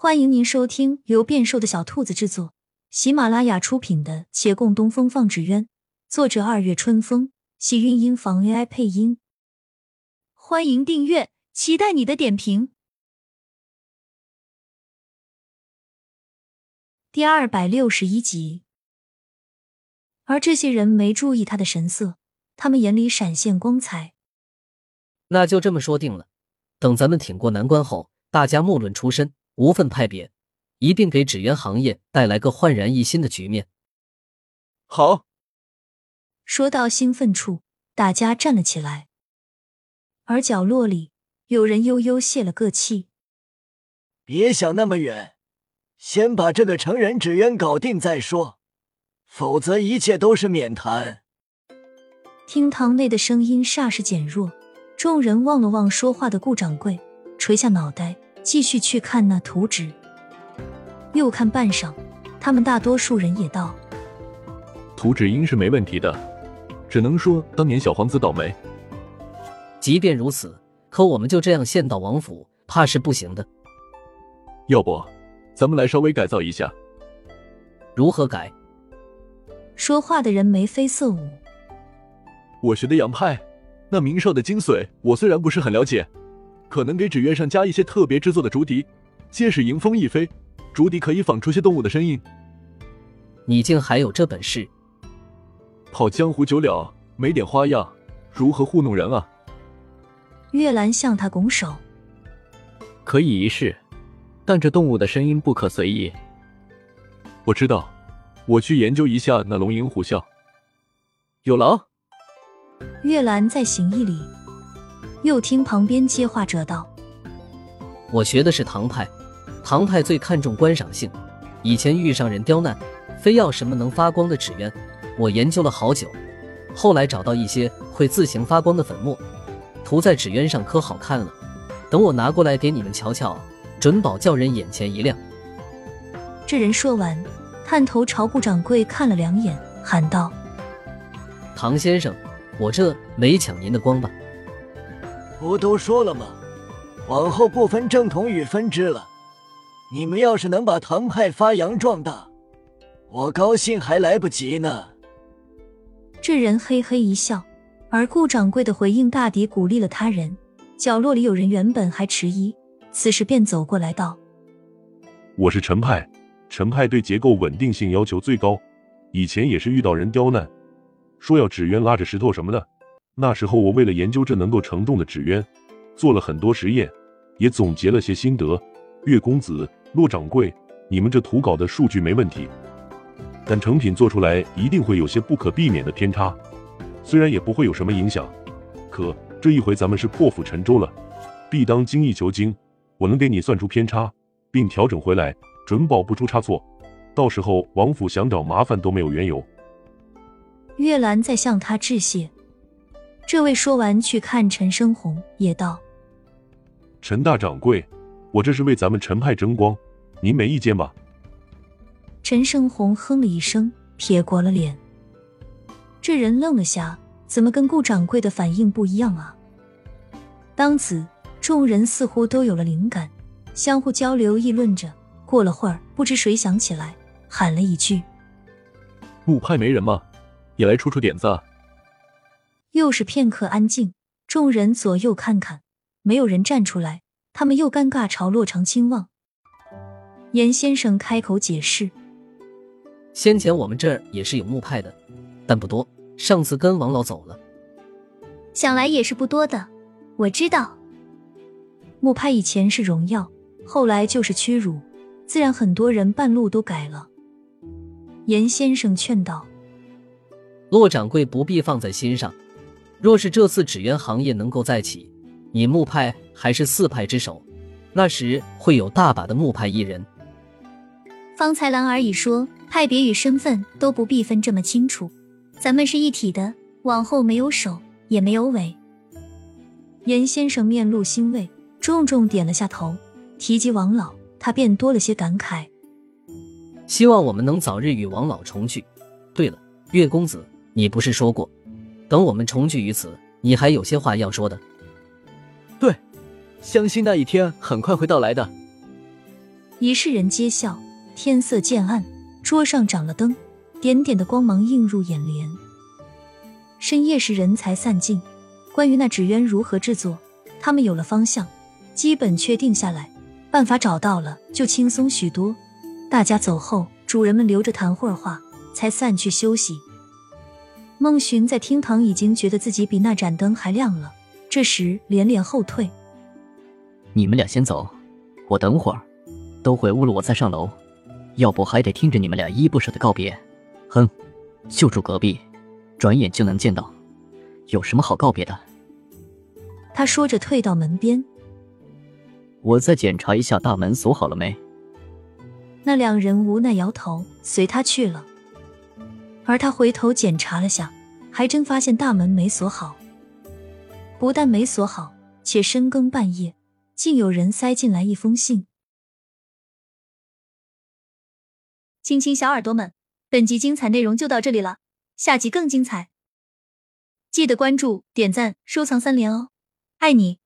欢迎您收听由变瘦的小兔子制作、喜马拉雅出品的《且共东风放纸鸢》，作者二月春风，喜韵音房 AI 配音。欢迎订阅，期待你的点评。第二百六十一集。而这些人没注意他的神色，他们眼里闪现光彩。那就这么说定了，等咱们挺过难关后，大家莫论出身。无分派别，一定给纸鸢行业带来个焕然一新的局面。好，说到兴奋处，大家站了起来。而角落里有人悠悠泄了个气：“别想那么远，先把这个成人纸鸢搞定再说，否则一切都是免谈。”厅堂内的声音霎时减弱，众人望了望说话的顾掌柜，垂下脑袋。继续去看那图纸，又看半晌，他们大多数人也道：“图纸应是没问题的，只能说当年小皇子倒霉。即便如此，可我们就这样献到王府，怕是不行的。要不，咱们来稍微改造一下。如何改？”说话的人眉飞色舞。我学的洋派，那明少的精髓，我虽然不是很了解。可能给纸鸢上加一些特别制作的竹笛，借使迎风一飞，竹笛可以仿出些动物的声音。你竟还有这本事？跑江湖久了，没点花样，如何糊弄人啊？月兰向他拱手，可以一试，但这动物的声音不可随意。我知道，我去研究一下那龙吟虎啸。有劳。月兰在行一礼。又听旁边接话者道：“我学的是唐派，唐派最看重观赏性。以前遇上人刁难，非要什么能发光的纸鸢，我研究了好久。后来找到一些会自行发光的粉末，涂在纸鸢上可好看了。等我拿过来给你们瞧瞧，准保叫人眼前一亮。”这人说完，探头朝顾掌柜看了两眼，喊道：“唐先生，我这没抢您的光吧？”不都说了吗？往后不分正统与分支了。你们要是能把唐派发扬壮大，我高兴还来不及呢。这人嘿嘿一笑，而顾掌柜的回应大抵鼓励了他人。角落里有人原本还迟疑，此时便走过来道：“我是陈派，陈派对结构稳定性要求最高。以前也是遇到人刁难，说要纸鸢拉着石头什么的。”那时候我为了研究这能够承重的纸鸢，做了很多实验，也总结了些心得。岳公子、骆掌柜，你们这图稿的数据没问题，但成品做出来一定会有些不可避免的偏差。虽然也不会有什么影响，可这一回咱们是破釜沉舟了，必当精益求精。我能给你算出偏差，并调整回来，准保不出差错。到时候王府想找麻烦都没有缘由。月兰在向他致谢。这位说完，去看陈生红，也道：“陈大掌柜，我这是为咱们陈派争光，您没意见吧？”陈生红哼了一声，撇过了脸。这人愣了下，怎么跟顾掌柜的反应不一样啊？当此，众人似乎都有了灵感，相互交流议论着。过了会儿，不知谁想起来，喊了一句：“木派没人吗？也来出出点子。”又是片刻安静，众人左右看看，没有人站出来。他们又尴尬，朝洛长青望。严先生开口解释：“先前我们这儿也是有木派的，但不多。上次跟王老走了，想来也是不多的。我知道，木派以前是荣耀，后来就是屈辱，自然很多人半路都改了。”严先生劝道：“骆掌柜不必放在心上。”若是这次纸鸢行业能够再起，你木派还是四派之首，那时会有大把的木派艺人。方才兰儿已说，派别与身份都不必分这么清楚，咱们是一体的，往后没有首也没有尾。严先生面露欣慰，重重点了下头。提及王老，他便多了些感慨。希望我们能早日与王老重聚。对了，岳公子，你不是说过？等我们重聚于此，你还有些话要说的。对，相信那一天很快会到来的。一世人皆笑。天色渐暗，桌上长了灯，点点的光芒映入眼帘。深夜时人才散尽，关于那纸鸢如何制作，他们有了方向，基本确定下来，办法找到了，就轻松许多。大家走后，主人们留着谈会儿话，才散去休息。孟寻在厅堂已经觉得自己比那盏灯还亮了，这时连连后退。你们俩先走，我等会儿都回屋了，我再上楼。要不还得听着你们俩依依不舍的告别。哼，就住隔壁，转眼就能见到，有什么好告别的？他说着退到门边。我再检查一下大门锁好了没。那两人无奈摇头，随他去了。而他回头检查了下，还真发现大门没锁好。不但没锁好，且深更半夜，竟有人塞进来一封信。亲亲小耳朵们，本集精彩内容就到这里了，下集更精彩，记得关注、点赞、收藏三连哦，爱你！